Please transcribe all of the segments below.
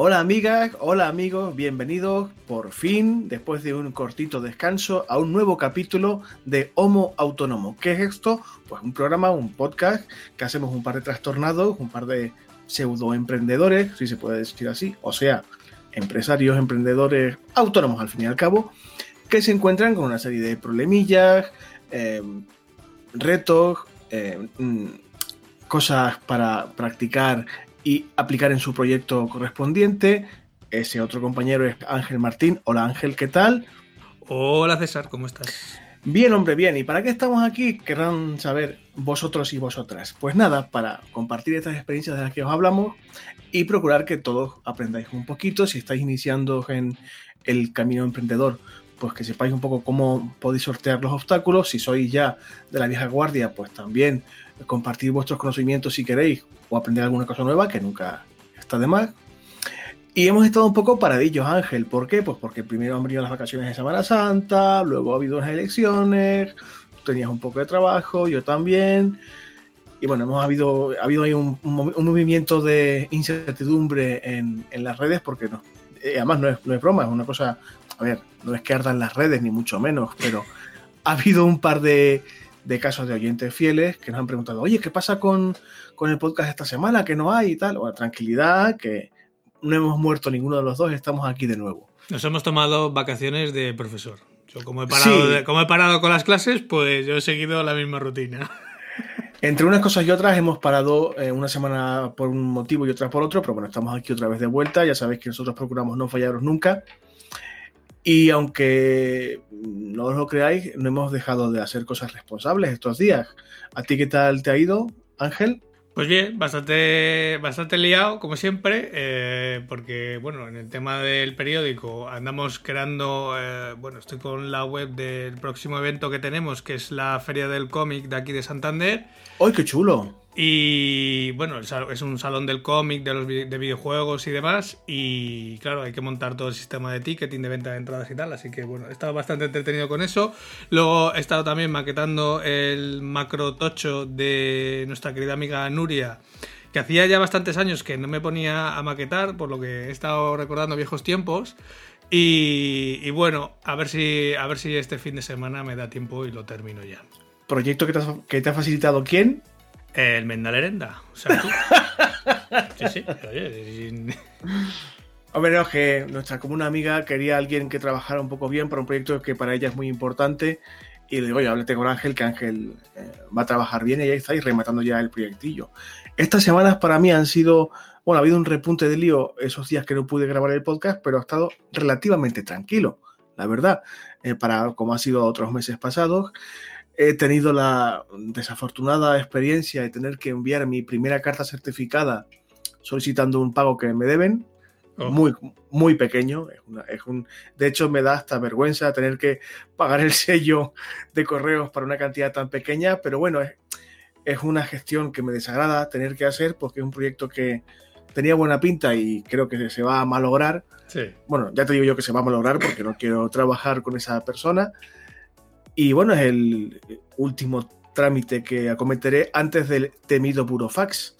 Hola amigas, hola amigos, bienvenidos por fin, después de un cortito descanso, a un nuevo capítulo de Homo Autónomo. ¿Qué es esto? Pues un programa, un podcast que hacemos un par de trastornados, un par de pseudo emprendedores, si se puede decir así, o sea, empresarios, emprendedores autónomos al fin y al cabo, que se encuentran con una serie de problemillas, eh, retos, eh, mm, cosas para practicar y aplicar en su proyecto correspondiente. Ese otro compañero es Ángel Martín. Hola Ángel, ¿qué tal? Hola César, ¿cómo estás? Bien, hombre, bien. ¿Y para qué estamos aquí? Querrán saber vosotros y vosotras. Pues nada, para compartir estas experiencias de las que os hablamos y procurar que todos aprendáis un poquito. Si estáis iniciando en el camino emprendedor, pues que sepáis un poco cómo podéis sortear los obstáculos. Si sois ya de la vieja guardia, pues también compartir vuestros conocimientos si queréis o aprender alguna cosa nueva, que nunca está de más. Y hemos estado un poco paradillos, Ángel. ¿Por qué? Pues porque primero han venido las vacaciones de Semana Santa, luego ha habido unas elecciones, tú tenías un poco de trabajo, yo también. Y bueno, hemos habido, ha habido ahí un, un, movimiento de incertidumbre en, en las redes, porque no, eh, además no es, no es broma, es una cosa, a ver, no es que ardan las redes, ni mucho menos, pero ha habido un par de, de casos de oyentes fieles que nos han preguntado, oye, ¿qué pasa con, con el podcast esta semana? Que no hay y tal. Bueno, tranquilidad, que no hemos muerto ninguno de los dos, estamos aquí de nuevo. Nos hemos tomado vacaciones de profesor. Yo como he parado, sí. como he parado con las clases, pues yo he seguido la misma rutina. Entre unas cosas y otras hemos parado eh, una semana por un motivo y otra por otro, pero bueno, estamos aquí otra vez de vuelta. Ya sabéis que nosotros procuramos no fallaros nunca. Y aunque no os lo creáis, no hemos dejado de hacer cosas responsables estos días. ¿A ti qué tal te ha ido, Ángel? Pues bien, bastante, bastante liado, como siempre, eh, porque, bueno, en el tema del periódico andamos creando, eh, bueno, estoy con la web del próximo evento que tenemos, que es la Feria del Cómic de aquí de Santander. ¡Ay, qué chulo! Y bueno, es un salón del cómic, de los de videojuegos y demás. Y claro, hay que montar todo el sistema de ticketing, de venta de entradas y tal. Así que bueno, he estado bastante entretenido con eso. Luego he estado también maquetando el macro tocho de nuestra querida amiga Nuria. Que hacía ya bastantes años que no me ponía a maquetar, por lo que he estado recordando viejos tiempos. Y, bueno, a ver, si, a ver si este fin de semana me da tiempo y lo termino ya. ¿Proyecto que te, que te ha facilitado quién? El Mendalerenda. O sea, tú. sí, sí. Oye, Hombre, no, que nuestra común amiga quería a alguien que trabajara un poco bien para un proyecto que para ella es muy importante. Y le digo, oye, háblate con Ángel, que Ángel eh, va a trabajar bien y ahí estáis rematando ya el proyectillo. Estas semanas para mí han sido, bueno, ha habido un repunte de lío esos días que no pude grabar el podcast, pero ha estado relativamente tranquilo, la verdad, eh, para como ha sido otros meses pasados he tenido la desafortunada experiencia de tener que enviar mi primera carta certificada solicitando un pago que me deben. Oh. Muy, muy pequeño. Es una, es un, de hecho, me da hasta vergüenza tener que pagar el sello de correos para una cantidad tan pequeña, pero bueno, es, es una gestión que me desagrada tener que hacer porque es un proyecto que tenía buena pinta y creo que se va a malograr. Sí. Bueno, ya te digo yo que se va a malograr porque no quiero trabajar con esa persona. Y bueno, es el último trámite que acometeré antes del temido burofax.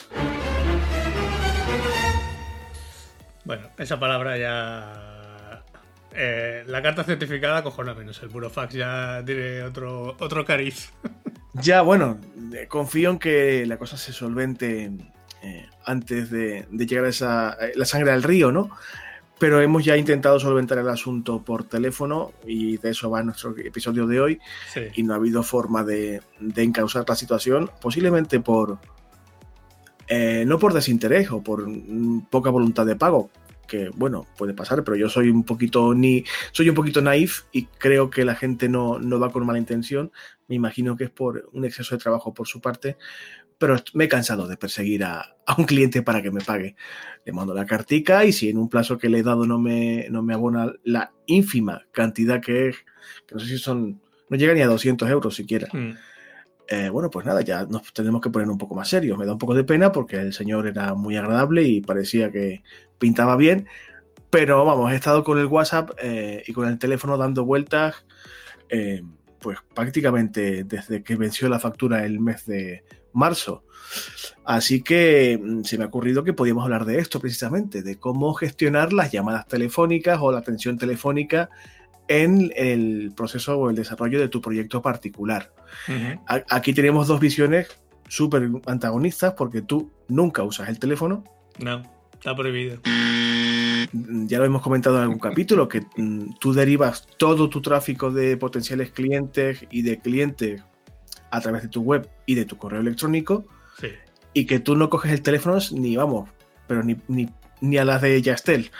Bueno, esa palabra ya. Eh, la carta certificada cojona menos. El burofax ya tiene otro, otro cariz. Ya, bueno, confío en que la cosa se solvente eh, antes de, de, llegar a esa. la sangre al río, ¿no? Pero hemos ya intentado solventar el asunto por teléfono y de eso va nuestro episodio de hoy sí. y no ha habido forma de, de encauzar la situación, posiblemente por eh, no por desinterés o por poca voluntad de pago, que bueno, puede pasar, pero yo soy un poquito ni soy un poquito naif y creo que la gente no, no va con mala intención. Me imagino que es por un exceso de trabajo por su parte, pero me he cansado de perseguir a, a, un cliente para que me pague. Le mando la cartica y si en un plazo que le he dado no me, no me abona la ínfima cantidad que es, que no sé si son, no llega ni a 200 euros siquiera. Mm. eh, bueno, pues nada, ya nos tenemos que poner un poco más serios. Me da un poco de pena porque el señor era muy agradable y parecía que pintaba bien, pero vamos, he estado con el WhatsApp eh, y con el teléfono dando vueltas, eh, pues prácticamente desde que venció la factura el mes de marzo. Así que mm, se me ha ocurrido que podíamos hablar de esto precisamente, de cómo gestionar las llamadas telefónicas o la atención telefónica en el proceso o el desarrollo de tu proyecto particular. Aquí tenemos dos visiones súper antagonistas porque tú nunca usas el teléfono. No, está prohibido. Ya lo hemos comentado en algún capítulo, que mm, tú derivas todo tu tráfico de potenciales clientes y de clientes a través de tu web y de tu correo electrónico. Y que tú no coges el teléfono ni, vamos, pero ni, ni, ni a las de Yastel.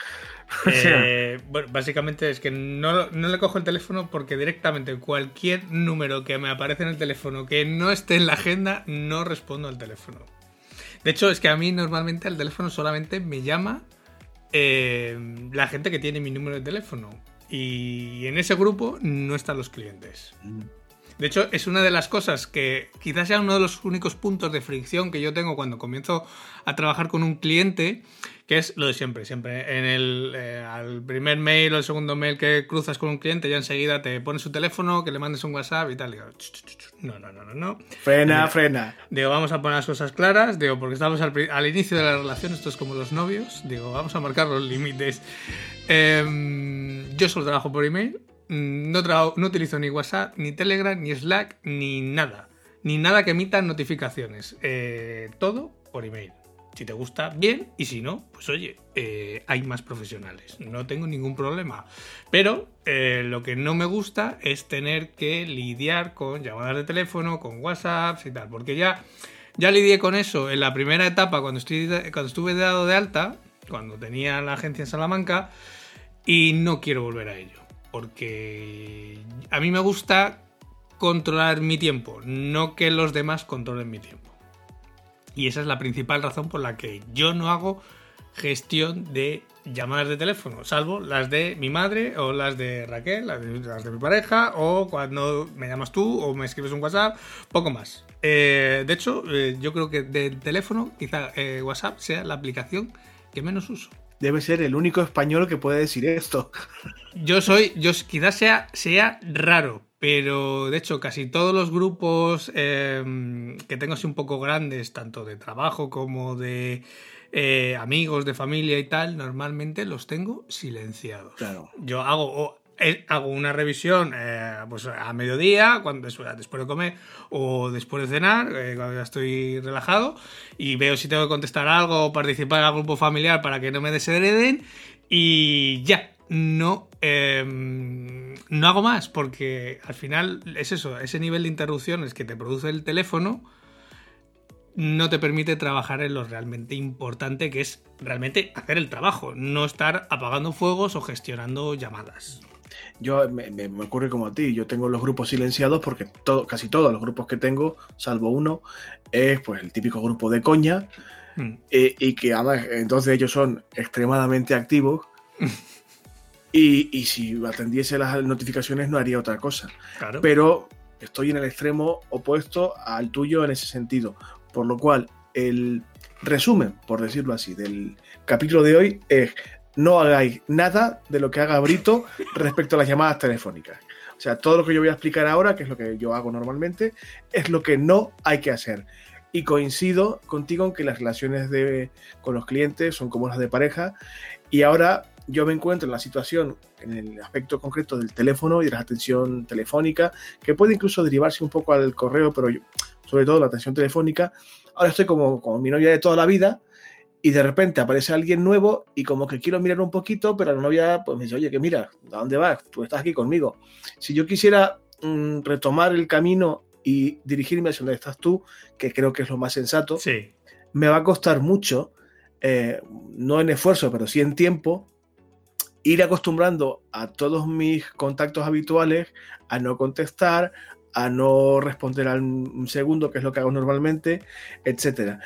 Eh, bueno, básicamente es que no, le cojo el teléfono porque directamente cualquier número que me aparece en el teléfono que no esté en la agenda, no respondo al teléfono. De hecho, es que a mí normalmente al teléfono solamente me llama eh, la gente que tiene mi número de teléfono. Y en ese grupo no están los clientes. De hecho, es una de las cosas que quizás sea uno de los únicos puntos de fricción que yo tengo cuando comienzo a trabajar con un cliente, que es lo de siempre. Siempre en el eh, al primer mail o el segundo mail que cruzas con un cliente, ya enseguida te pones su teléfono, que le mandes un WhatsApp y tal. Digo, no, no, no, no, no. Frena, frena. Digo, vamos a poner las cosas claras. Digo, porque estamos al, inicio de la relación, esto es como los novios. Digo, vamos a marcar los límites. Em, yo solo trabajo por email no, no utilizo ni WhatsApp, ni Telegram, ni Slack, ni nada. Ni nada que emita notificaciones. Eh, todo por email. Si te gusta, bien. Y si no, pues oye, eh, hay más profesionales. No tengo ningún problema. Pero eh, lo que no me gusta es tener que lidiar con llamadas de teléfono, con WhatsApp y tal. Porque ya, ya lidié con eso en la primera etapa cuando, estoy, cuando estuve dado de alta, cuando tenía la agencia en Salamanca. Y no quiero volver a ello porque a mí me gusta controlar mi tiempo, no que los demás controlen mi tiempo. Y esa es la principal razón por la que yo no hago gestión de llamadas de teléfono, salvo las de mi madre o las de Raquel, las de, mi pareja, o cuando me llamas tú o me escribes un WhatsApp, poco más. Eh, de hecho, eh, yo creo que del teléfono, quizá eh, WhatsApp sea la aplicación que menos uso debe ser el único español que puede decir esto. Yo soy, yo quizás sea, sea raro, pero de hecho casi todos los grupos em, que tengo así un poco grandes, tanto de trabajo como de eh, amigos, de familia y tal, normalmente los tengo silenciados. Claro. Yo hago, hago una revisión eh, pues a mediodía, cuando después de comer o después de cenar, eh, cuando ya estoy relajado, y veo si tengo que contestar algo o participar el grupo familiar para que no me deshereden, y ya, no, em, no hago más, porque al final es eso, ese nivel de interrupciones que te produce el teléfono no te permite trabajar en lo realmente importante que es realmente hacer el trabajo, no estar apagando fuegos o gestionando llamadas. Yo me, ocurre como a ti, yo tengo los grupos silenciados porque todo, casi todos los grupos que tengo, salvo uno, es pues el típico grupo de coña hmm. eh, y que además entonces ellos son extremadamente activos y, y, si atendiese las notificaciones no haría otra cosa. Pero estoy en el extremo opuesto al tuyo en ese sentido, por lo cual el resumen, por decirlo así, del capítulo de hoy es no hagáis nada de lo que haga Brito respecto a las llamadas telefónicas. O sea, todo lo que yo voy a explicar ahora, que es lo que yo hago normalmente, es lo que no hay que hacer. Y coincido contigo en que las relaciones de, con los clientes son como las de pareja. Y ahora yo me encuentro en la situación, en el aspecto concreto del teléfono y de la atención telefónica, que puede incluso derivarse un poco al correo, pero sobre todo la atención telefónica. Ahora estoy como, como mi novia de toda la vida, y de repente aparece alguien nuevo y como que quiero mirar un poquito, pero la novia pues me dice, oye, que mira, ¿a dónde vas? Tú estás aquí conmigo. Si yo quisiera mm, retomar el camino y dirigirme hacia donde estás tú, que creo que es lo más sensato, sí. me va a costar mucho, eh, no en esfuerzo, pero sí en tiempo, ir acostumbrando a todos mis contactos habituales a no contestar, a no responder al segundo, que es lo que hago normalmente, etcétera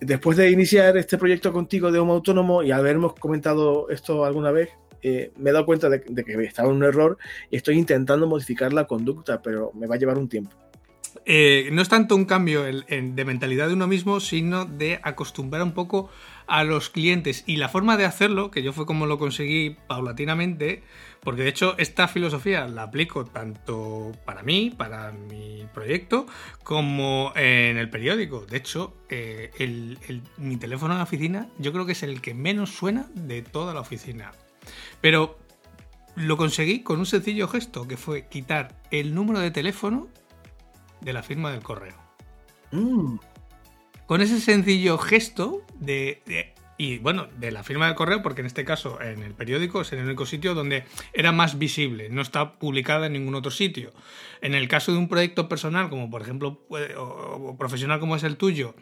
después de iniciar este proyecto contigo de Homo Autónomo y habernos comentado esto alguna vez, eh, me he dado cuenta de, que estaba en un error y estoy intentando modificar la conducta, pero me va a llevar un tiempo. eh, no es tanto un cambio de mentalidad de uno mismo, sino de acostumbrar un poco a los clientes. Y la forma de hacerlo, que yo fue como lo conseguí paulatinamente, porque de hecho esta filosofía la aplico tanto para mí, para mi proyecto, como en el periódico. De hecho, eh, mi teléfono en la oficina yo creo que es el que menos suena de toda la oficina. Pero lo conseguí con un sencillo gesto, que fue quitar el número de teléfono de la firma del correo. Mm. Con ese sencillo gesto de, y bueno, de la firma del correo, porque en este caso en el periódico es el único sitio donde era más visible, no está publicada en ningún otro sitio. En el caso de un proyecto personal, como por ejemplo, o, profesional como es el tuyo,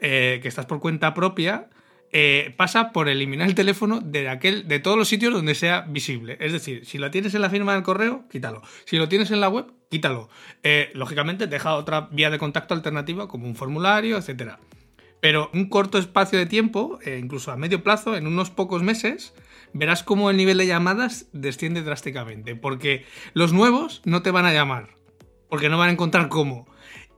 eh, que estás por cuenta propia, eh, pasa por eliminar el teléfono de, aquel, de todos los sitios donde sea visible. Es decir, si lo tienes en la firma del correo, quítalo. Si lo tienes en la web, quítalo. Eh, lógicamente, deja otra vía de contacto alternativa como un formulario, etc. Pero un corto espacio de tiempo, eh, incluso a medio plazo, en unos pocos meses, verás cómo el nivel de llamadas desciende drásticamente. Porque los nuevos no te van a llamar. Porque no van a encontrar cómo.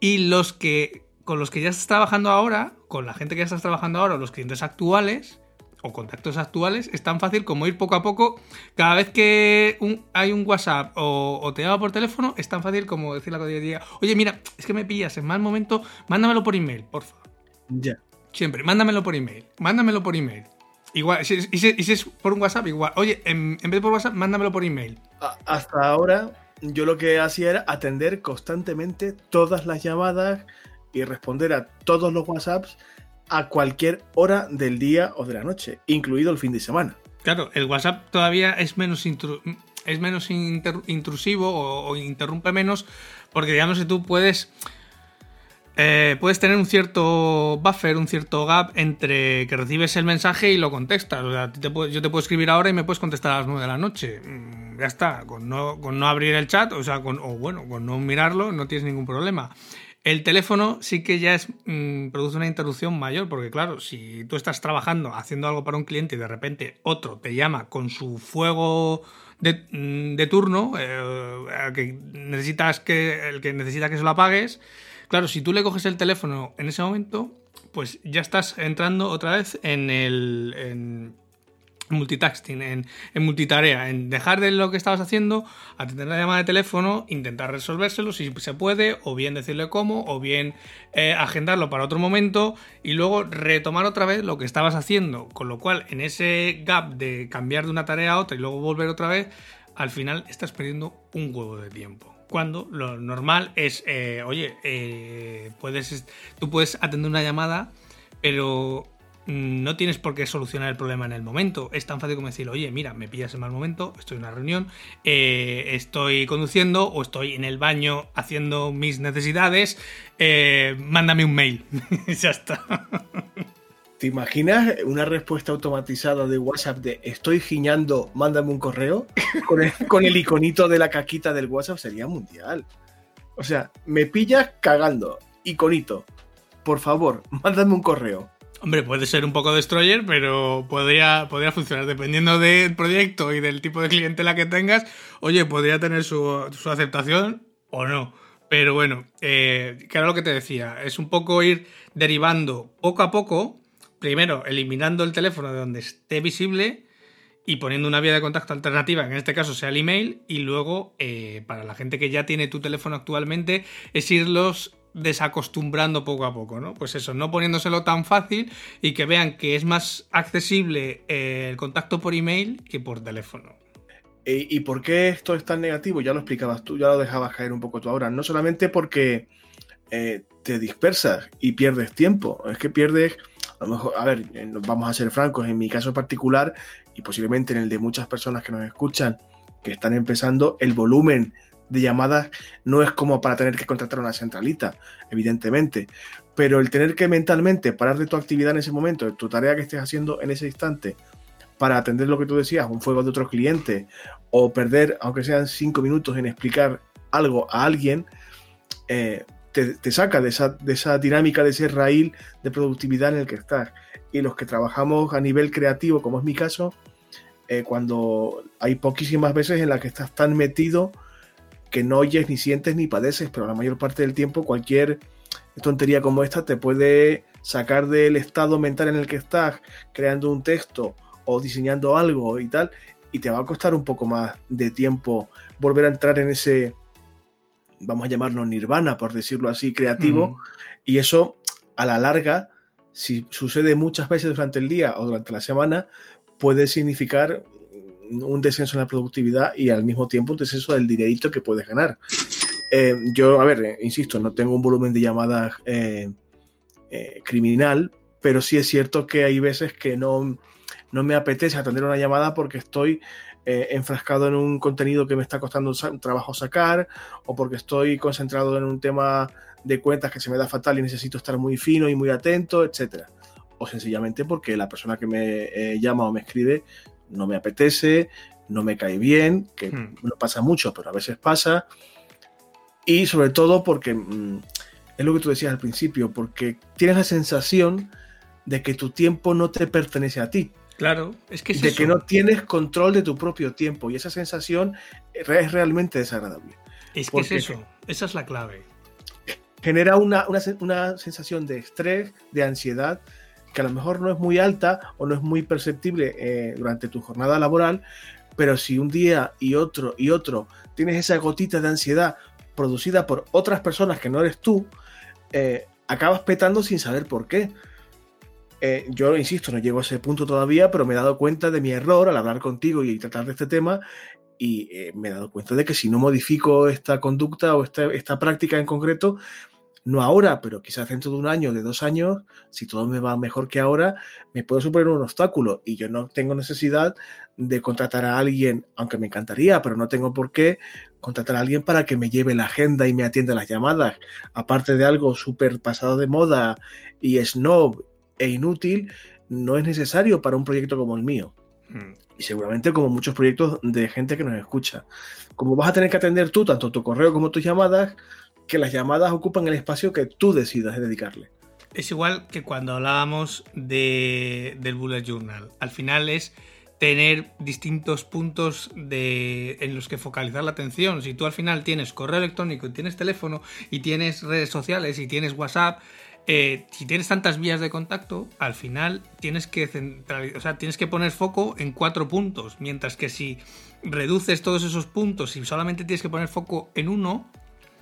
Y los que con los que ya estás trabajando ahora, con la gente que ya estás trabajando ahora, los clientes actuales o contactos actuales, es tan fácil como ir poco a poco. Cada vez que hay un WhatsApp o, te llama por teléfono, es tan fácil como decir la día, oye, mira, es que me pillas en mal momento, mándamelo por email, porfa. Ya. Siempre, mándamelo por email, mándamelo por email. Igual, si, y, si, es por un WhatsApp, igual. Oye, en, en vez de por WhatsApp, mándamelo por email. Hasta ahora, yo lo que hacía era atender constantemente todas las llamadas y responder a todos los WhatsApps a cualquier hora del día o de la noche, incluido el fin de semana. Claro, el WhatsApp todavía es menos, es menos intrusivo o, interrumpe menos, porque digamos que tú puedes, eh, puedes tener un cierto buffer, un cierto gap entre que recibes el mensaje y lo contestas. O sea, yo te puedo escribir ahora y me puedes contestar a las 9 de la noche. Mm, ya está, con no, con no abrir el chat, o sea, con, o bueno, con no mirarlo, no tienes ningún problema. El teléfono sí que ya es, mm, produce una interrupción mayor, porque claro, si tú estás trabajando, haciendo algo para un cliente y de repente otro te llama con su fuego de, mm, turno, eh, que necesitas que, el que necesita que se lo apagues, claro, si tú le coges el teléfono en ese momento, pues ya estás entrando otra vez en el multitasking, en, multitarea, en dejar de lo que estabas haciendo, atender la llamada de teléfono, intentar resolvérselo si se puede, o bien decirle cómo, o bien eh, agendarlo para otro momento y luego retomar otra vez lo que estabas haciendo. Con lo cual, en ese gap de cambiar de una tarea a otra y luego volver otra vez, al final estás perdiendo un huevo de tiempo. Cuando lo normal es, eh, oye, eh, puedes, tú puedes atender una llamada, pero Mm, no tienes por qué solucionar el problema en el momento. Es tan fácil como decir, oye, mira, me pillas en mal momento, estoy en una reunión, eh, estoy conduciendo o estoy en el baño haciendo mis necesidades, mándame un mail. ya está. ¿Te imaginas una respuesta automatizada de WhatsApp de estoy giñando, mándame un correo? Con el, con el iconito de la caquita del WhatsApp sería mundial. O sea, me pillas cagando, iconito. Por favor, mándame un correo. Hombre, puede ser un poco destroyer, pero podría, podría funcionar dependiendo del proyecto y del tipo de clientela que tengas. Oye, podría tener su, aceptación o no. Pero bueno, eh, que era lo que te decía, es un poco ir derivando poco a poco, primero eliminando el teléfono de donde esté visible y poniendo una vía de contacto alternativa, que en este caso sea el email, y luego eh, para la gente que ya tiene tu teléfono actualmente, es irlos desacostumbrando poco a poco, ¿no? Pues eso, no poniéndoselo tan fácil y que vean que es más accesible eh, el contacto por email que por teléfono. ¿Y por qué esto es tan negativo? Ya lo explicabas tú, ya lo dejabas caer un poco tú ahora. No solamente porque eh, te dispersas y pierdes tiempo, es que pierdes, a lo mejor, a ver, vamos a ser francos, en mi caso particular y posiblemente en el de muchas personas que nos escuchan, que están empezando, el volumen de llamadas no es como para tener que contratar una centralita, evidentemente, pero el tener que mentalmente parar de tu actividad en ese momento, de tu tarea que estés haciendo en ese instante, para atender lo que tú decías, un fuego de otro cliente, o perder, aunque sean cinco minutos, en explicar algo a alguien, eh, te, saca de esa, dinámica, de ese raíl de productividad en el que estás. Y los que trabajamos a nivel creativo, como es mi caso, eh, cuando hay poquísimas veces en las que estás tan metido que no oyes, ni sientes, ni padeces, pero la mayor parte del tiempo cualquier tontería como esta te puede sacar del estado mental en el que estás creando un texto o diseñando algo y tal, y te va a costar un poco más de tiempo volver a entrar en ese, vamos a llamarlo nirvana, por decirlo así, creativo, y eso a la larga, si sucede muchas veces durante el día o durante la semana, puede significar un descenso en la productividad y al mismo tiempo un descenso del dinerito que puedes ganar. Eh, yo, a ver, eh, insisto, no tengo un volumen de llamadas eh, criminal, pero sí es cierto que hay veces que no, no me apetece atender una llamada porque estoy enfrascado en un contenido que me está costando un trabajo sacar o porque estoy concentrado en un tema de cuentas que se me da fatal y necesito estar muy fino y muy atento, etcétera. O sencillamente porque la persona que me llama o me escribe no me apetece, no me cae bien, que hmm. no pasa mucho, pero a veces pasa. Y sobre todo porque mm, es lo que tú decías al principio, porque tienes la sensación de que tu tiempo no te pertenece a ti. Claro, es que es De que no tienes control de tu propio tiempo y esa sensación es realmente desagradable. Es que es eso, esa es la clave. Genera una, una sensación de estrés, de ansiedad, que a lo mejor no es muy alta o no es muy perceptible eh, durante tu jornada laboral, pero si un día y otro y otro tienes esa gotita de ansiedad producida por otras personas que no eres tú, eh, acabas petando sin saber por qué. Eh, yo insisto, no llego a ese punto todavía, pero me he dado cuenta de mi error al hablar contigo y tratar de este tema y me he dado cuenta de que si no modifico esta conducta o esta, esta práctica en concreto, no ahora, pero quizás dentro de un año, de dos años, si todo me va mejor que ahora, me puedo superar un obstáculo y yo no tengo necesidad de contratar a alguien, aunque me encantaría, pero no tengo por qué contratar a alguien para que me lleve la agenda y me atienda las llamadas, aparte de algo súper pasado de moda y snob e inútil, no es necesario para un proyecto como el mío. Hmm. Y seguramente como muchos proyectos de gente que nos escucha. Como vas a tener que atender tú tanto tu correo como tus llamadas, que las llamadas ocupan el espacio que tú decidas dedicarle. Es igual que cuando hablábamos de, del bullet journal. Al final es tener distintos puntos de, en los que focalizar la atención. Si tú al final tienes correo electrónico y tienes teléfono y tienes redes sociales y tienes WhatsApp, eh, si tienes tantas vías de contacto, al final tienes que, o sea, tienes que poner foco en cuatro puntos. Mientras que si reduces todos esos puntos y solamente tienes que poner foco en uno,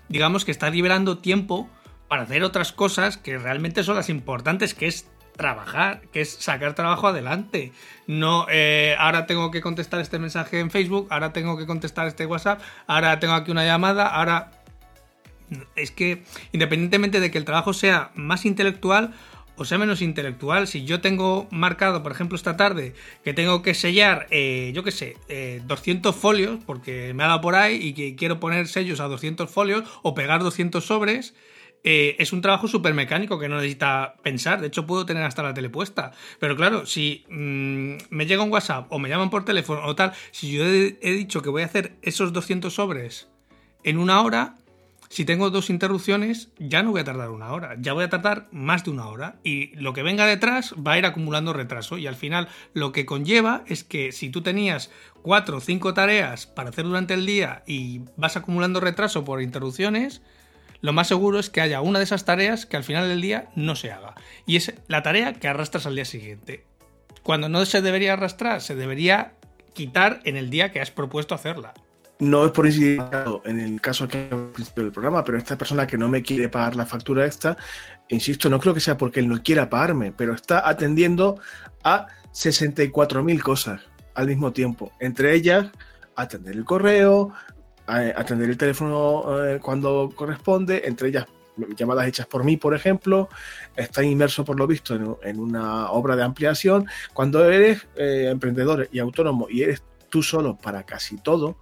digamos que está liberando tiempo para hacer otras cosas que realmente son las importantes, que es trabajar, que es sacar trabajo adelante. No, eh, ahora tengo que contestar este mensaje en Facebook, ahora tengo que contestar este WhatsApp, ahora tengo aquí una llamada, ahora... Es que independientemente de que el trabajo sea más intelectual o sea menos intelectual, si yo tengo marcado, por ejemplo, esta tarde, que tengo que sellar, eh, yo qué sé, 200 eh, folios, porque me ha dado por ahí y que quiero poner sellos a 200 folios o pegar 200 sobres, eh, es un trabajo súper mecánico que no necesita pensar. De hecho, puedo tener hasta la tele puesta. Pero claro, si mm, me llega un WhatsApp o me llaman por teléfono o tal, si yo he, he dicho que voy a hacer esos 200 sobres en una hora, si tengo dos interrupciones, ya no voy a tardar una hora, ya voy a tardar más de una hora. Y lo que venga detrás va a ir acumulando retraso. Y al final lo que conlleva es que si tú tenías cuatro o cinco tareas para hacer durante el día y vas acumulando retraso por interrupciones, lo más seguro es que haya una de esas tareas que al final del día no se haga. Y es la tarea que arrastras al día siguiente. Cuando no se debería arrastrar, se debería quitar en el día que has propuesto hacerla no es por incidir en el caso que al principio del programa, pero esta persona que no me quiere pagar la factura esta, insisto, no creo que sea porque él no quiera pagarme, pero está atendiendo a 64.000 cosas al mismo tiempo. Entre ellas, atender el correo, atender el teléfono eh, cuando corresponde, entre ellas llamadas hechas por mí, por ejemplo, está inmerso por lo visto en, una obra de ampliación. Cuando eres eh, emprendedor y autónomo y eres tú solo para casi todo,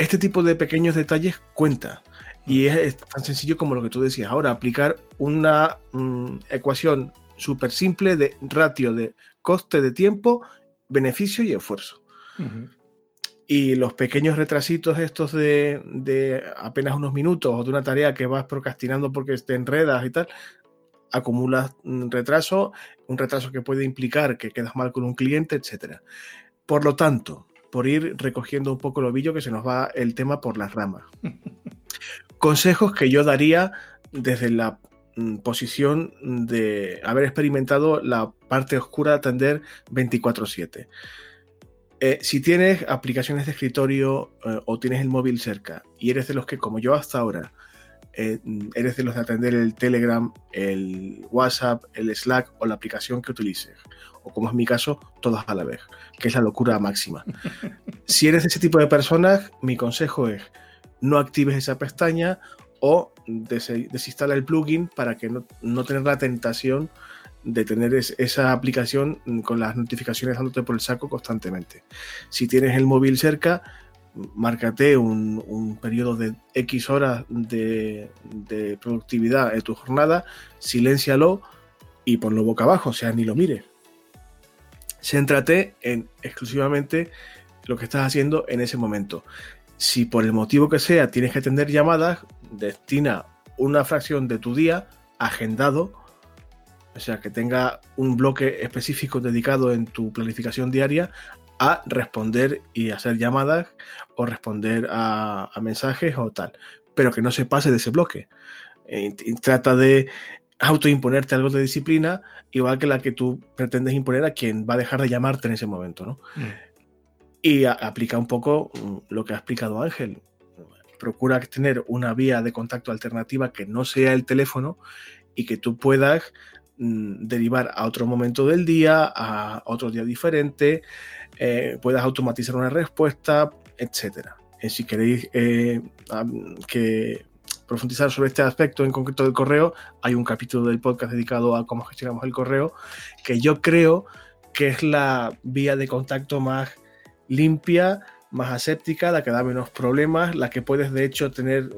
este tipo de pequeños detalles cuenta. Y es, tan sencillo como lo que tú decías ahora, aplicar una mm, ecuación súper simple de ratio de coste de tiempo, beneficio y esfuerzo. Y los pequeños retrasitos estos de, apenas unos minutos o de una tarea que vas procrastinando porque te enredas y tal, acumulas un retraso, un retraso que puede implicar que quedas mal con un cliente, etc. Por lo tanto, por ir recogiendo un poco el ovillo que se nos va el tema por las ramas. Consejos que yo daría desde la mm, posición de haber experimentado la parte oscura de atender 24/7. Eh, si tienes aplicaciones de escritorio eh, o tienes el móvil cerca y eres de los que, como yo hasta ahora, eh, eres de los de atender el Telegram, el WhatsApp, el Slack o la aplicación que utilices, como es mi caso, todas a la vez, que es la locura máxima. si eres ese tipo de personas, mi consejo es no actives esa pestaña o desinstala el plugin para que no, no tener la tentación de tener esa aplicación con las notificaciones dándote por el saco constantemente. Si tienes el móvil cerca, márcate un, periodo de X horas de, productividad en tu jornada, siléncialo y ponlo boca abajo, o sea, ni lo mires. Céntrate en exclusivamente lo que estás haciendo en ese momento. Si por el motivo que sea tienes que atender llamadas, destina una fracción de tu día agendado o sea, que tenga un bloque específico dedicado en tu planificación diaria a responder y hacer llamadas o responder a, mensajes o tal, pero que no se pase de ese bloque. Eh, trata de autoimponerte algo de disciplina, igual que la que tú pretendes imponer a quien va a dejar de llamarte en ese momento, ¿no? Mm. Y aplica un poco mm, lo que ha explicado Ángel. Procura tener una vía de contacto alternativa que no sea el teléfono y que tú puedas Mm, derivar a otro momento del día, a otro día diferente, eh, puedas automatizar una respuesta, etc. Eh, si queréis eh, que profundizar sobre este aspecto en concreto del correo, hay un capítulo del podcast dedicado a cómo gestionamos el correo, que yo creo que es la vía de contacto más limpia, más aséptica, la que da menos problemas, la que puedes de hecho tener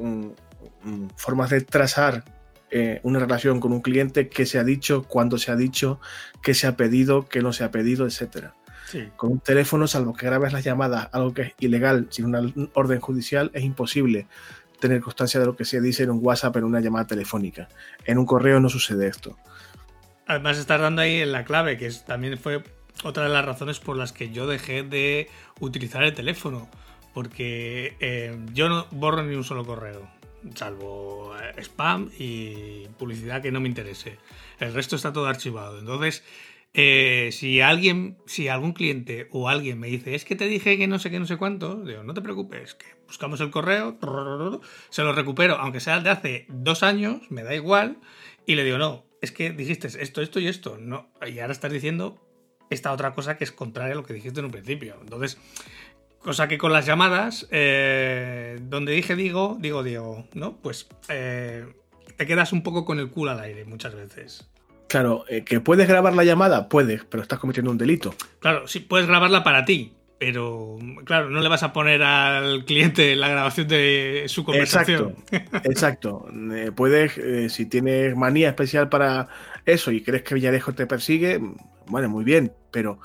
formas de trazar eh, una relación con un cliente, qué se ha dicho, cuándo se ha dicho, qué se ha pedido, qué no se ha pedido, etcétera. Con un teléfono, salvo que grabes las llamadas, algo que es ilegal, sin una orden judicial, es imposible tener constancia de lo que se dice en un WhatsApp en una llamada telefónica. En un correo no sucede esto. Además, estás dando ahí la clave, que también fue otra de las razones por las que yo dejé de utilizar el teléfono. Porque eh, yo no borro ni un solo correo salvo eh, spam y publicidad que no me interese. El resto está todo archivado. Entonces, eh, si alguien, si algún cliente o alguien me dice, es que te dije que no sé qué, no sé cuánto, digo, no te preocupes, que buscamos el correo, se lo recupero, aunque sea de hace dos años, me da igual, y le digo, no, es que dijiste esto, esto y esto, no, y ahora estás diciendo esta otra cosa que es contraria a lo que dijiste en un principio. Entonces, Cosa que con las llamadas, eh, donde dije digo, digo Diego, ¿no? Pues eh, te quedas un poco con el culo al aire muchas veces. Claro, eh, que puedes grabar la llamada, puedes, pero estás cometiendo un delito. Claro, sí, puedes grabarla para ti, pero claro, no le vas a poner al cliente la grabación de su conversación. Exacto, exacto. puedes, si tienes manía especial para eso y crees que Villarejo te persigue, bueno, muy bien, pero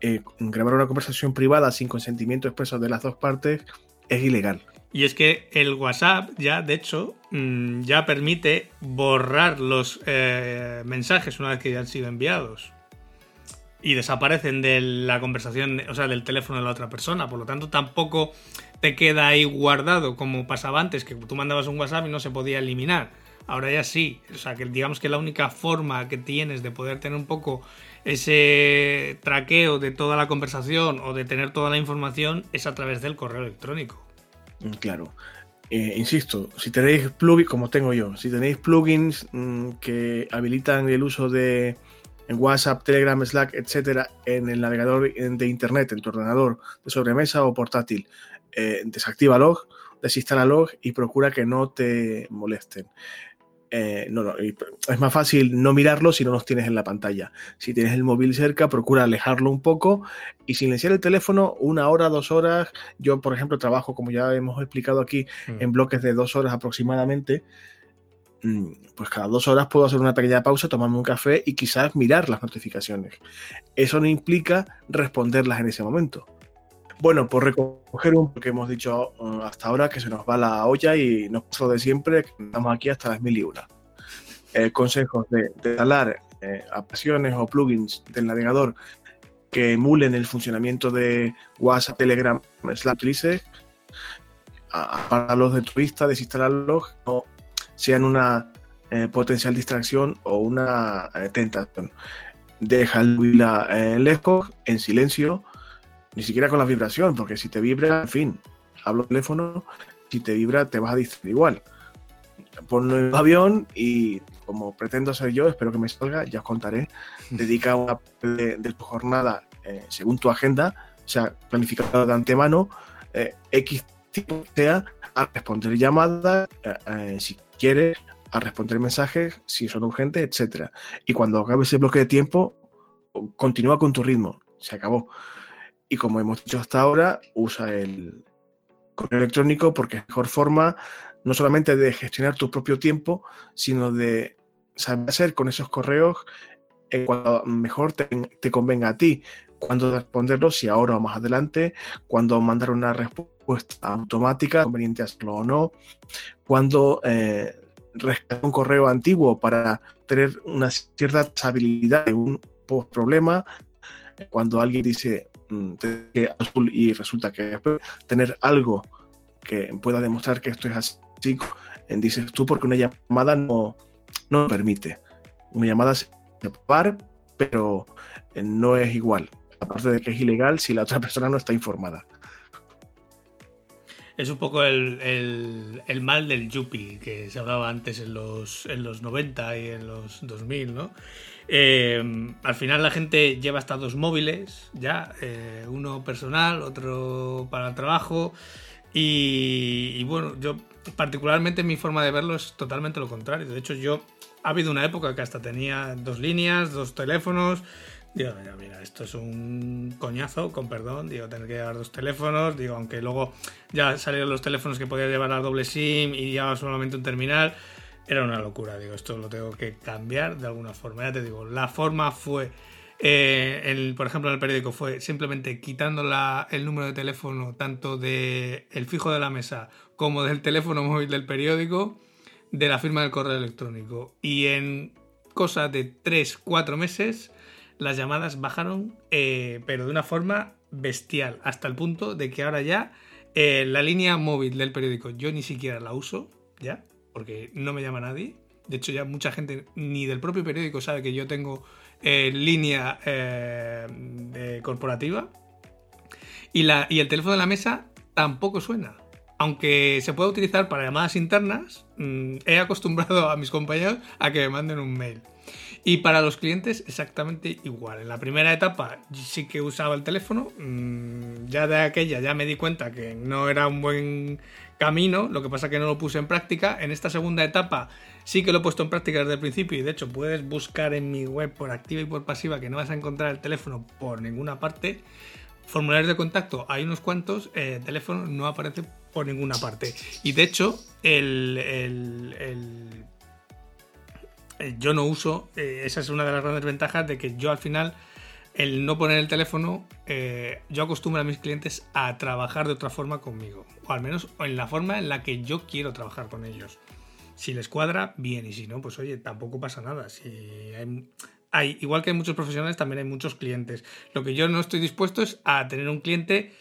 eh, grabar una conversación privada sin consentimiento expreso de las dos partes es ilegal. Y es que el WhatsApp ya, de hecho, mm, ya permite borrar los eh, mensajes una vez que ya han sido enviados. Y desaparecen de la conversación, o sea, del teléfono de la otra persona. Por lo tanto, tampoco te queda ahí guardado como pasaba antes, que tú mandabas un WhatsApp y no se podía eliminar. Ahora ya sí. O sea, que digamos que la única forma que tienes de poder tener un poco ese traqueo de toda la conversación o de tener toda la información es a través del correo electrónico. Mm, claro. Eh, insisto, si tenéis plugins, como tengo yo, si tenéis plugins mm, que habilitan el uso de WhatsApp, Telegram, Slack, etcétera, en el navegador de internet, en tu ordenador de sobremesa o portátil, eh, desactívalos, log y procura que no te molesten. Eh, no, no, es más fácil no mirarlo si no los tienes en la pantalla. Si tienes el móvil cerca, procura alejarlo un poco y silenciar el teléfono una hora, dos horas. Yo, por ejemplo, trabajo, como ya hemos explicado aquí, mm. en bloques de dos horas aproximadamente. Mm, pues cada dos horas puedo hacer una pequeña pausa, tomarme un café y quizás mirar las notificaciones. Eso no implica responderlas en ese momento. Bueno, por recoger un que hemos dicho uh, hasta ahora, que se nos va la olla y nos pasa de siempre, estamos aquí hasta las mil y una. Eh, consejos de, instalar eh, aplicaciones o plugins del navegador que emulen el funcionamiento de WhatsApp, Telegram, Slack, utilices para los de turista, desinstalarlos, o sean una eh, potencial distracción o una eh, tentación. Deja el móvil eh, lejos, en silencio, ni siquiera con la vibración, porque si te vibra, en fin, hablo teléfono, si te vibra te vas a distraer igual. Ponlo en el avión y como pretendo ser yo, espero que me salga, ya os contaré, dedica una de, de tu jornada según tu agenda, o sea, planificada de antemano, X tipo sea, a responder llamadas, si quieres, a responder mensajes si son urgentes, etcétera. Y cuando acabe ese bloque de tiempo, continúa con tu ritmo. Se acabó. Y como hemos dicho hasta ahora, usa el correo electrónico porque es mejor forma no solamente de gestionar tu propio tiempo, sino de saber hacer con esos correos en cuando mejor te convenga a ti. Cuando responderlos, si ahora o más adelante, cuando mandar una respuesta automática, conveniente hacerlo o no, cuando eh, rescatar un correo antiguo para tener una cierta estabilidad de un problema. Cuando alguien dice mm, azul y resulta que tener algo que pueda demostrar que esto es así, dices tú, porque una llamada no, no permite. Una llamada se puede pero eh, no es igual. Aparte de que es ilegal si la otra persona no está informada. Es un poco el, mal del Yuppie que se hablaba antes en los, en los 90 y en los 2000, ¿no? Eh, al final la gente lleva hasta dos móviles, ya, eh, uno personal, otro para el trabajo. Y, bueno, yo particularmente mi forma de verlo es totalmente lo contrario. De hecho, yo ha habido una época que hasta tenía dos líneas, dos teléfonos, Digo, mira, esto es un coñazo, con perdón, digo, tener que llevar dos teléfonos, digo, aunque luego ya salieron los teléfonos que podía llevar a doble SIM y ya solamente un terminal, era una locura, digo, esto lo tengo que cambiar de alguna forma, ya te digo, la forma fue, eh, el, por ejemplo, en el periódico fue simplemente quitando la, el número de teléfono tanto del el fijo de la mesa como del teléfono móvil del periódico, de la firma del correo electrónico, y en cosa de 3-4 meses, las llamadas bajaron, eh, pero de una forma bestial, hasta el punto de que ahora ya eh, la línea móvil del periódico yo ni siquiera la uso, ya, porque no me llama nadie. De hecho, ya mucha gente ni del propio periódico sabe que yo tengo eh, línea corporativa. Y, la, y el teléfono de la mesa tampoco suena. Aunque se puede utilizar para llamadas internas, mm, he acostumbrado a mis compañeros a que me manden un mail. Y para los clientes exactamente igual. En la primera etapa sí que usaba el teléfono, mm, ya de aquella ya me di cuenta que no era un buen camino, lo que pasa que no lo puse en práctica. En esta segunda etapa sí que lo he puesto en práctica desde el principio y de hecho puedes buscar en mi web por activa y por pasiva que no vas a encontrar el teléfono por ninguna parte. Formularios de contacto hay unos cuantos, el teléfono no aparece por ninguna parte. Y de hecho, el, el eh, yo no uso, eh, esa es una de las grandes ventajas de que yo al final, el no poner el teléfono, eh, yo acostumbro a mis clientes a trabajar de otra forma conmigo, o al menos en la forma en la que yo quiero trabajar con ellos. Si les cuadra, bien, y si no, pues oye, tampoco pasa nada. Si hay, igual que hay muchos profesionales, también hay muchos clientes. Lo que yo no estoy dispuesto es a tener un cliente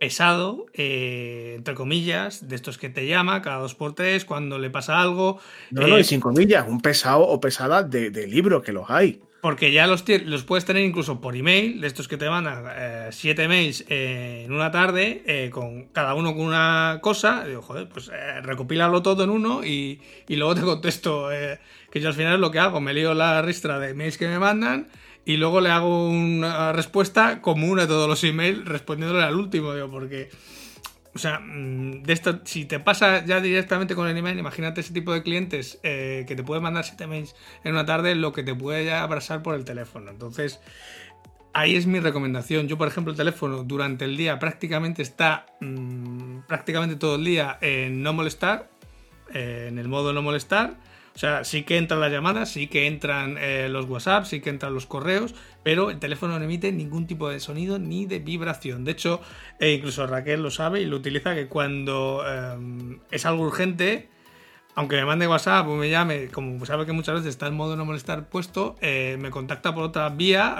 pesado, eh, entre comillas, de estos que te llama cada dos por tres cuando le pasa algo. No, no, y eh, sin comillas, un pesado o pesada de, libro, que los hay. Porque ya los, los puedes tener incluso por email, de estos que te mandan eh, siete mails en una tarde, con cada uno con una cosa. Digo, joder, pues recopílalo todo en uno y, y luego te contesto. que yo al final es lo que hago, me lío la ristra de mails que me mandan y luego le hago una respuesta común a todos los emails respondiéndole al último, digo, porque... O sea, mm, de esto, si te pasa ya directamente con el email, imagínate ese tipo de clientes eh, que te puede mandar 7 mails en una tarde, lo que te puede ya abrazar por el teléfono. Entonces, ahí es mi recomendación. Yo, por ejemplo, el teléfono durante el día prácticamente está mm, prácticamente todo el día en no molestar, eh, en el modo no molestar sea, sí que entran las llamadas, sí que entran eh, los WhatsApp, sí que entran los correos, pero el teléfono no emite ningún tipo de sonido ni de vibración. De hecho, e incluso Raquel lo sabe y lo utiliza que cuando em, es algo urgente, aunque me mande WhatsApp o me llame, como sabe que muchas veces está en modo no molestar puesto, eh, me contacta por otra vía.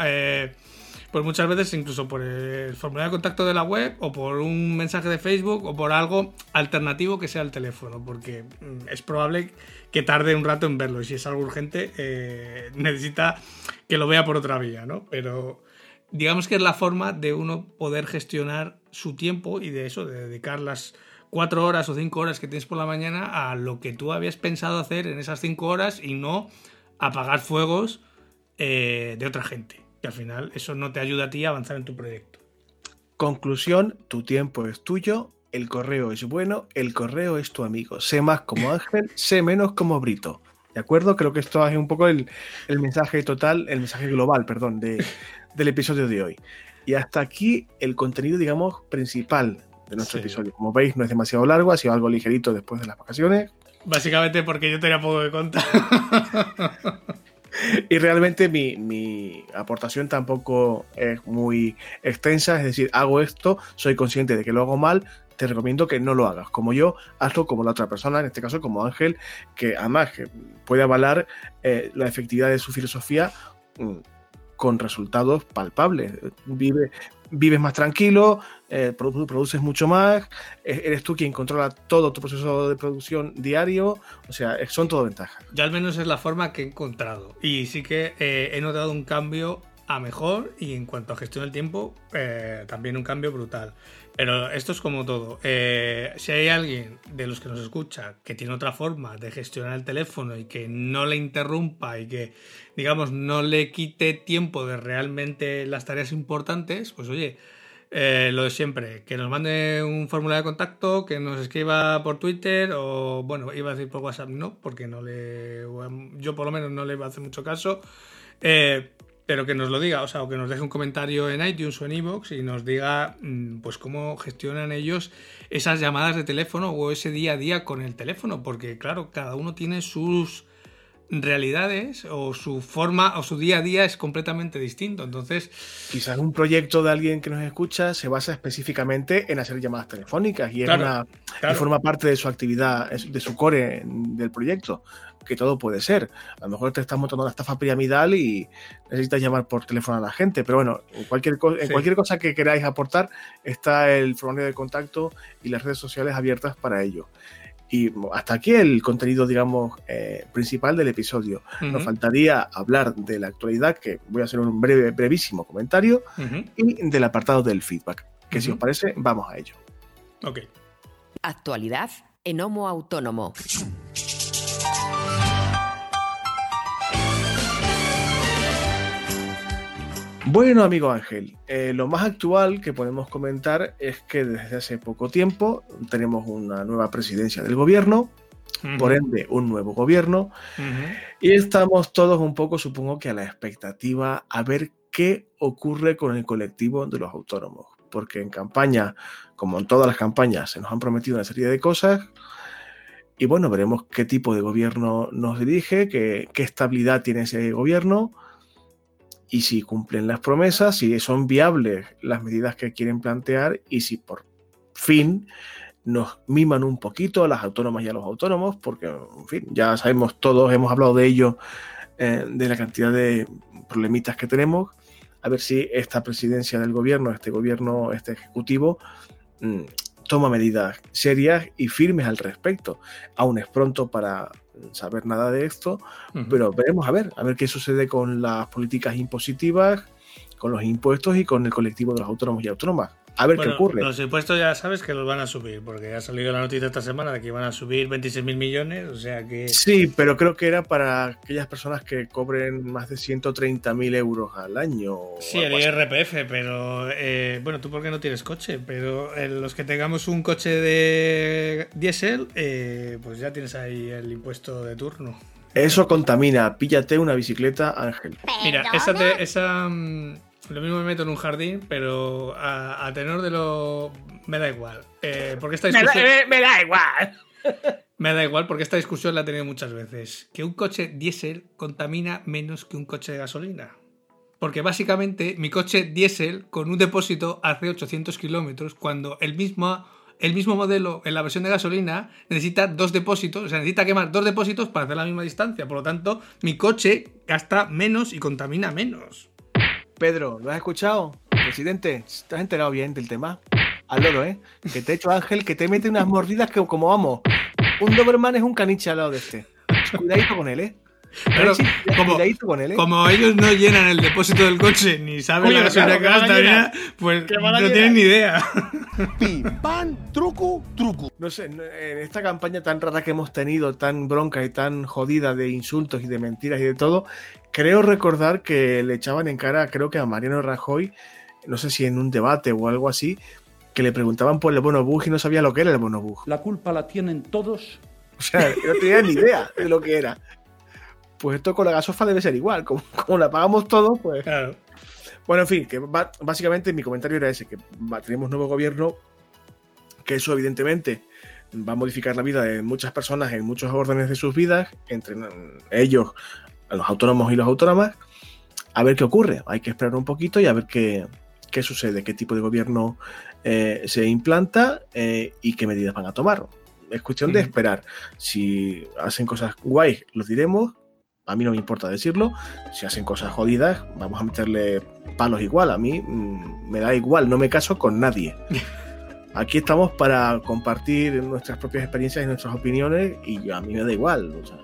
Pues muchas veces incluso por el formulario de contacto de la web o por un mensaje de Facebook o por algo alternativo que sea el teléfono, porque mm, es probable que tarde un rato en verlo y si es algo urgente eh, necesita que lo vea por otra vía, ¿no? Pero digamos que es la forma de uno poder gestionar su tiempo y de eso, de dedicar las cuatro horas o cinco horas que tienes por la mañana a lo que tú habías pensado hacer en esas cinco horas y no apagar fuegos eh, de otra gente. Que al final eso no te ayuda a ti a avanzar en tu proyecto. Conclusión, tu tiempo es tuyo, el correo es bueno, el correo es tu amigo. Sé más como Ángel, sé menos como Brito. ¿De acuerdo? Creo que esto es un poco el, mensaje total, el mensaje global, perdón, de, del episodio de hoy. Y hasta aquí el contenido, digamos, principal de nuestro episodio. Como veis, no es demasiado largo, ha sido algo ligerito después de las vacaciones. Básicamente porque yo tenía poco de contar. y realmente mi, mi, aportación tampoco es muy extensa, es decir, hago esto, soy consciente de que lo hago mal, te recomiendo que no lo hagas. Como yo, hazlo como la otra persona, en este caso como Ángel, que además puede avalar eh, la efectividad de su filosofía mm, con resultados palpables. Vive, vives más tranquilo, eh, produces mucho más, e-, eres tú quien controla todo tu proceso de producción diario, o sea, son todo ventajas. Yo al menos es la forma que he encontrado y sí que eh, he notado un cambio a mejor y en cuanto a gestión del tiempo, eh, también un cambio brutal. Pero esto es como todo. Eh, si hay alguien de los que nos escucha que tiene otra forma de gestionar el teléfono y que no le interrumpa y que, digamos, no le quite tiempo de realmente las tareas importantes, pues oye, eh, lo de siempre, que nos mande un formulario de contacto, que nos escriba por Twitter o, bueno, iba a decir por WhatsApp, no, porque no le, yo por lo menos no le va a hacer mucho caso. Eh, pero que nos lo diga, o sea, o que nos deje un comentario en iTunes o en iVoox y nos diga, mm, pues, cómo gestionan ellos esas llamadas de teléfono o ese día a día con el teléfono, porque, claro, cada uno tiene sus realidades o su forma o su día a día es completamente distinto. Entonces, quizás un proyecto de alguien que nos escucha se basa específicamente en hacer llamadas telefónicas y, y forma parte de su actividad, de su core del proyecto que todo puede ser. A lo mejor te estás montando una estafa piramidal y necesitas llamar por teléfono a la gente. Pero bueno, en cualquier, en cualquier cosa que queráis aportar, está el formulario de contacto y las redes sociales abiertas para ello. Y hasta aquí el contenido, digamos, eh, principal del episodio. Nos faltaría hablar de la actualidad, que voy a hacer un breve, brevísimo comentario, y del apartado del feedback. Que si os parece, vamos a ello. Ok. Actualidad en Homo Autónomo. Bueno, amigo Ángel, eh, lo más actual que podemos comentar es que desde hace poco tiempo tenemos una nueva presidencia del gobierno, por ende un nuevo gobierno, y estamos todos un poco, supongo que a la expectativa a ver qué ocurre con el colectivo de los autónomos, porque en campaña, como en todas las campañas, se nos han prometido una serie de cosas. Y bueno, veremos qué tipo de gobierno nos dirige, qué, qué estabilidad tiene ese gobierno y si cumplen las promesas, si son viables las medidas que quieren plantear y si por fin nos miman un poquito a las autónomas y a los autónomos, porque, en fin, ya sabemos todos, hemos hablado de ello, eh, de la cantidad de problemitas que tenemos, a ver si esta presidencia del gobierno, este gobierno, este ejecutivo, mm, toma medidas serias y firmes al respecto. Aún es pronto para saber nada de esto, pero veremos a ver, a ver qué sucede con las políticas impositivas, con los impuestos y con el colectivo de los autónomos y autónomas a ver qué ocurre. Los impuestos ya sabes que los van a subir, porque ha salido la noticia esta semana de que van a subir 26 mil millones, o sea que... Sí, pero creo que era para aquellas personas que cobren más de 130 mil euros al año. Sí, el IRPF, pero eh, bueno, tú porque no tienes coche, pero eh, los que tengamos un coche de diésel, eh, pues ya tienes ahí el impuesto de turno. Eso contamina, píllate una bicicleta, Ángel. Mira, esa, esa mm, lo mismo me meto en un jardín, pero a, tenor de lo. Me da igual. Eh, porque esta discusión. Me da, igual. me da igual porque esta discusión la he tenido muchas veces. Que un coche diésel contamina menos que un coche de gasolina. Porque básicamente mi coche diésel con un depósito hace 800 kilómetros cuando el mismo, el mismo modelo en la versión de gasolina necesita dos depósitos, o sea, necesita quemar dos depósitos para hacer la misma distancia. Por lo tanto, mi coche gasta menos y contamina menos. Pedro, ¿lo has escuchado? Presidente, ¿te has enterado bien del tema? Al loro, ¿eh? Que te he hecho Ángel, que te mete unas mordidas que como vamos. Un Doberman es un caniche al lado de este. Cuidadito con él, ¿eh? Pero, Sí, como, ¿eh? como ellos no llenan el depósito del coche ni saben Oye, la gasolina claro, que que van a gasta, ni llenar. nada, pues no tienen ni idea. Pim, pam, truco, truco. No sé, en esta campaña tan rara que hemos tenido, tan bronca y tan jodida de insultos y de mentiras y de todo, creo recordar que le echaban en cara, creo que a Mariano Rajoy, no sé si en un debate o algo así, que le preguntaban por el bono bug y no sabía lo que era el bono bug. La culpa la tienen todos O sea, no tenía ni idea de lo que era. Pues esto con la gasofa debe ser igual, como, como la pagamos todos, pues... Claro. Bueno, en fin, que básicamente mi comentario era ese, que tenemos nuevo gobierno, que eso evidentemente va a modificar la vida de muchas personas en muchos órdenes de sus vidas, entre ellos, los autónomos y las autónomas, a ver qué ocurre. Hay que esperar un poquito y a ver qué, qué sucede, qué tipo de gobierno eh, se implanta eh, y qué medidas van a tomar. Es cuestión de esperar. Si hacen cosas guays, los diremos. A mí no me importa decirlo. Si hacen cosas jodidas, vamos a meterle palos igual. A mí mm, me da igual, no me caso con nadie. Aquí estamos para compartir nuestras propias experiencias y nuestras opiniones y yo- a mí me da igual. o sea,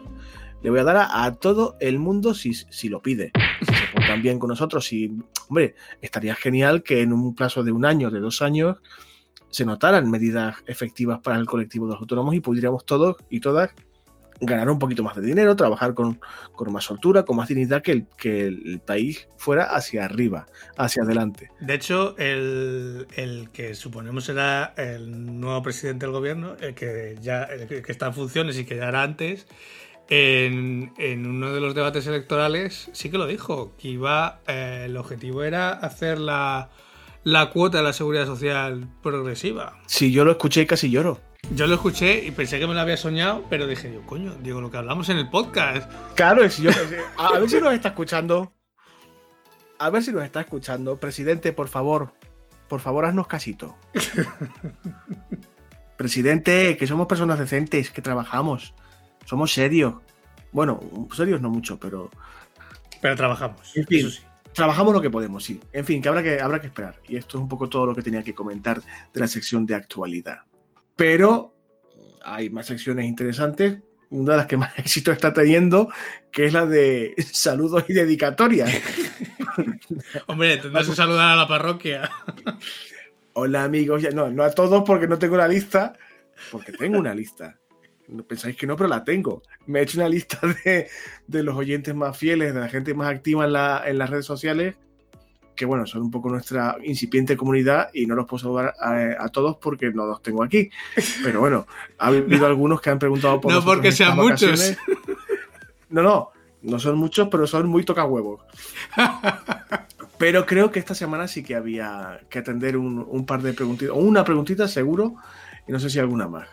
le voy a dar a, a todo el mundo si, si lo pide. Si se portan bien con nosotros. Y, hombre, estaría genial que en un plazo de un año, de dos años, se notaran medidas efectivas para el colectivo de los autónomos y pudiéramos todos y todas ganar un poquito más de dinero, trabajar con, con más soltura, con más dignidad, que el, que el país fuera hacia arriba, hacia adelante. De hecho, el, el que suponemos será el nuevo presidente del gobierno, el que ya el que está en funciones y que ya era antes, en, en uno de los debates electorales sí que lo dijo, que iba, eh, el objetivo era hacer la, la cuota de la seguridad social progresiva. Si yo lo escuché y casi lloro. Yo lo escuché y pensé que me lo había soñado, pero dije yo, coño, digo lo que hablamos en el podcast. Claro, es- yo- a ver si nos está escuchando. A ver si nos está escuchando. Presidente, por favor, por favor, haznos casito. Presidente, que somos personas decentes, que trabajamos. Somos serios. Bueno, serios no mucho, pero Pero trabajamos. En fin. Eso sí. trabajamos lo que podemos, sí. En fin, que habrá que, habrá que esperar. Y esto es un poco todo lo que tenía que comentar de la sección de actualidad. Pero hay más secciones interesantes. Una de las que más éxito está teniendo, que es la de saludos y dedicatorias. Hombre, tendrás que saludar a la parroquia. Hola amigos, no, no a todos porque no tengo la lista, porque tengo una lista. Pensáis que no, pero la tengo. Me he hecho una lista de, de los oyentes más fieles, de la gente más activa en, la- en las redes sociales, que bueno, son un poco nuestra incipiente comunidad y no los puedo saludar a, a todos porque no los tengo aquí. Pero bueno, ha habido algunos que han preguntado por No porque sean muchos. No, no, no son muchos, pero son muy tocahuevos. Pero creo que esta semana sí que había que atender un, un par de preguntitas, o una preguntita seguro, y no sé si alguna más.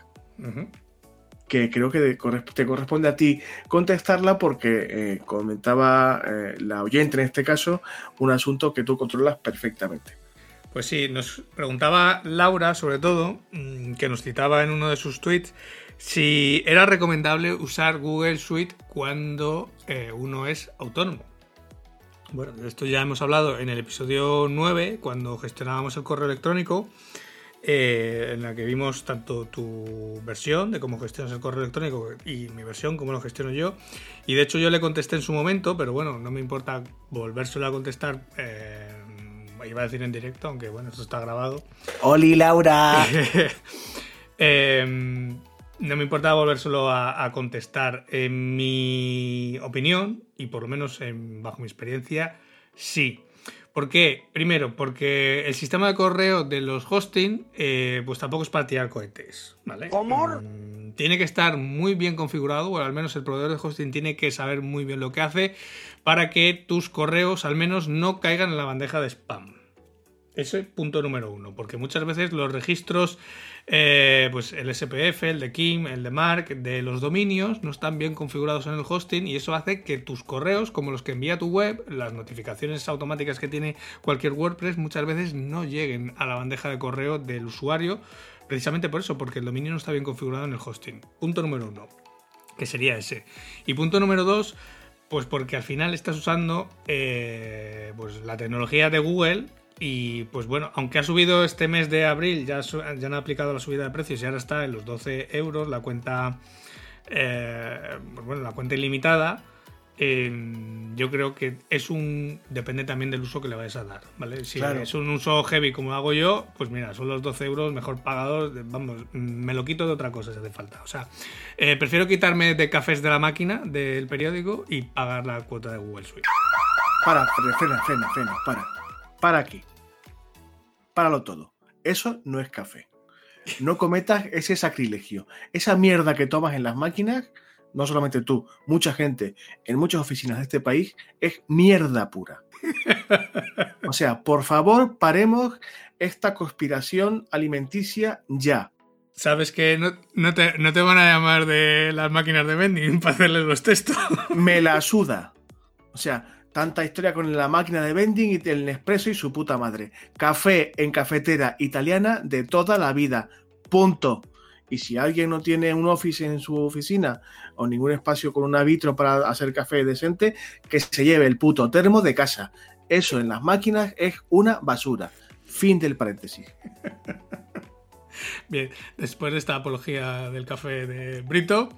Que creo que te corresponde a ti contestarla porque eh, comentaba eh, la oyente en este caso un asunto que tú controlas perfectamente. Pues sí, nos preguntaba Laura, sobre todo, mm, que nos citaba en uno de sus tweets, si era recomendable usar Google Suite cuando eh, uno es autónomo. Bueno, de esto ya hemos hablado en el episodio 9, cuando gestionábamos el correo electrónico, eh, en la que vimos tanto tu versión de cómo gestionas el correo electrónico y mi versión, cómo lo gestiono yo. Y de hecho yo le contesté en su momento, pero bueno, no me importa volvérselo a contestar. eh, iba a decir en directo, aunque bueno, esto está grabado. ¡Oli, Laura! Eh, no me importa volvérselo a, a contestar. En mi opinión, y por lo menos en- bajo mi experiencia, sí. ¿Por qué? Primero, porque el sistema de correo de los hosting, eh, pues tampoco es para tirar cohetes, ¿vale? Mm, Tiene que estar muy bien configurado, o al menos el proveedor de hosting tiene que saber muy bien lo que hace para que tus correos al menos no caigan en la bandeja de spam. Ese punto número uno, porque muchas veces los registros, eh, pues el SPF, el de Kim, el de Mark, de los dominios, no están bien configurados en el hosting y eso hace que tus correos, como los que envía tu web, las notificaciones automáticas que tiene cualquier WordPress, muchas veces no lleguen a la bandeja de correo del usuario, precisamente por eso, porque el dominio no está bien configurado en el hosting. Punto número uno, que sería ese. Y punto número dos, Pues porque al final estás usando eh, pues la tecnología de Google y pues bueno, aunque ha subido este mes de abril, ya, ya han aplicado la subida de precios y ahora está en los 12 euros la cuenta, eh, pues bueno, la cuenta ilimitada. yo creo que es un. Depende también del uso que le vayas a dar, ¿vale? Si es un uso heavy como hago yo, pues mira, son los 12 euros mejor pagados. Vamos, me lo quito de otra cosa si hace falta. O sea, eh, prefiero quitarme de cafés de la máquina del periódico y pagar la cuota de Google Suite. Para, frena, frena, frena, para. Para aquí. Páralo todo. Eso no es café. No cometas ese sacrilegio. Esa mierda que tomas en las máquinas, no solamente tú, mucha gente en muchas oficinas de este país, es mierda pura. O sea, por favor, paremos esta conspiración alimenticia ya. Sabes que no, te, no, te, van a llamar de las máquinas de vending para hacerles los textos. Me la suda. O sea, Tanta historia con la máquina de vending y el Nespresso y su puta madre. Café en cafetera italiana de toda la vida. Punto. Y si alguien no tiene un office en su oficina o ningún espacio con un vitro para hacer café decente, que se lleve el puto termo de casa. Eso en las máquinas es una basura. Fin del paréntesis. Bien, después de esta apología del café de Brito,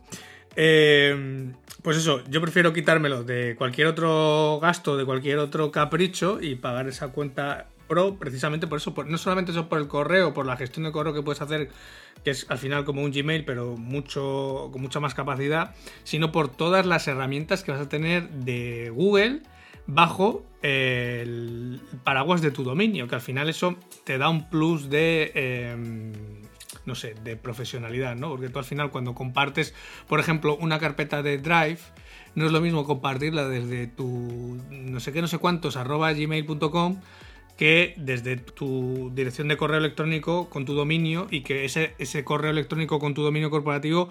eh, pues eso, yo prefiero quitármelo de cualquier otro gasto, de cualquier otro capricho y pagar esa cuenta Pro precisamente por eso, no solamente eso por el correo, por la gestión de correo que puedes hacer, que es al final como un Gmail, pero mucho, con mucha más capacidad, sino por todas las herramientas que vas a tener de Google bajo el paraguas de tu dominio, que al final eso te da un plus de... Em, no sé, de profesionalidad, ¿no? Porque tú al final cuando compartes, por ejemplo, una carpeta de Drive, no es lo mismo compartirla desde tu no sé qué, no sé cuántos, arroba gmail.com que desde tu dirección de correo electrónico con tu dominio y que ese, ese correo electrónico con tu dominio corporativo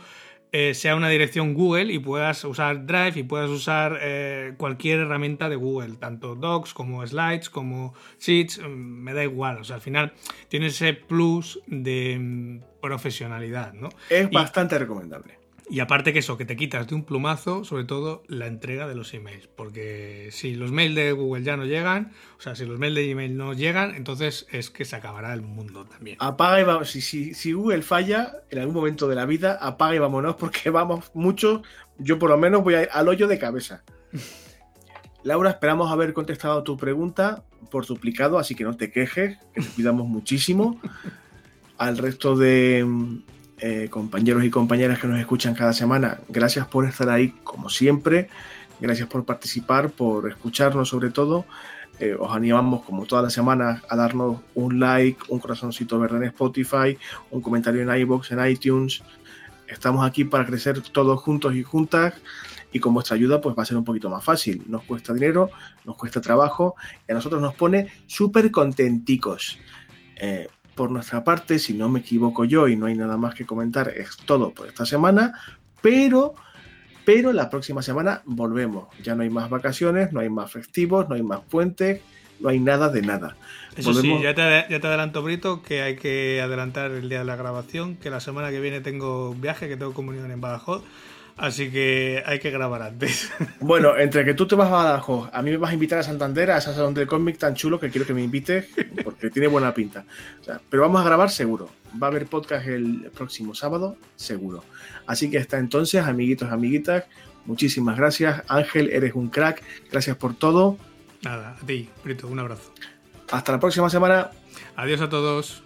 eh, sea una dirección Google y puedas usar Drive y puedas usar eh, cualquier herramienta de Google, tanto Docs como Slides como Sheets, mm, me da igual. O sea, al final tiene ese plus de mm, profesionalidad, ¿no? Es bastante recomendable. Y aparte que eso, que te quitas de un plumazo, sobre todo la entrega de los emails. Porque si los mails de Google ya no llegan, o sea, si los mails de Gmail no llegan, entonces es que se acabará el mundo también. Apaga y vamos. Si, si, Google falla en algún momento de la vida, apaga y vámonos porque vamos mucho. Yo por lo menos voy al hoyo de cabeza. Laura, esperamos haber contestado tu pregunta por duplicado, así que no te quejes, que te cuidamos muchísimo. Al resto de, eh, compañeros y compañeras que nos escuchan cada semana, gracias por estar ahí como siempre, gracias por participar, por escucharnos sobre todo. Eh, os animamos como todas las semanas a darnos un like, un corazoncito verde en Spotify, un comentario en iBox, en iTunes. Estamos aquí para crecer todos juntos y juntas y con vuestra ayuda pues va a ser un poquito más fácil. Nos cuesta dinero, nos cuesta trabajo y a nosotros nos pone súper contenticos. Eh, por nuestra parte, si no me equivoco yo y no hay nada más que comentar, es todo por esta semana, pero, pero la próxima semana volvemos. Ya no hay más vacaciones, no hay más festivos, no hay más puentes, no hay nada de nada. Eso sí, ya te, ya te adelanto, Brito, que hay que adelantar el día de la grabación, que la semana que viene tengo viaje, que tengo comunión en Badajoz. Así que hay que grabar antes. Bueno, entre que tú te vas a Badajoz, a mí me vas a invitar a Santander, a ese salón de cómic tan chulo que quiero que me invites, porque tiene buena pinta. pero vamos a grabar seguro. Va a haber podcast el próximo sábado, seguro. Así que hasta entonces, amiguitos, amiguitas, muchísimas gracias. Ángel, eres un crack. Gracias por todo. Nada, a ti, Brito, un abrazo. Hasta la próxima semana. Adiós a todos.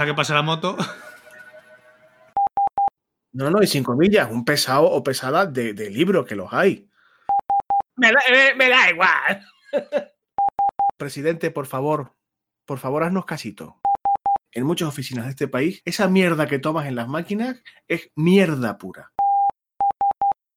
A que pase la moto. No, no, y sin comillas, un pesado o pesada de, libro, que los hay. Me da, igual. Presidente, por favor, por favor, haznos casito. En muchas oficinas de este país, esa mierda que tomas en las máquinas es mierda pura.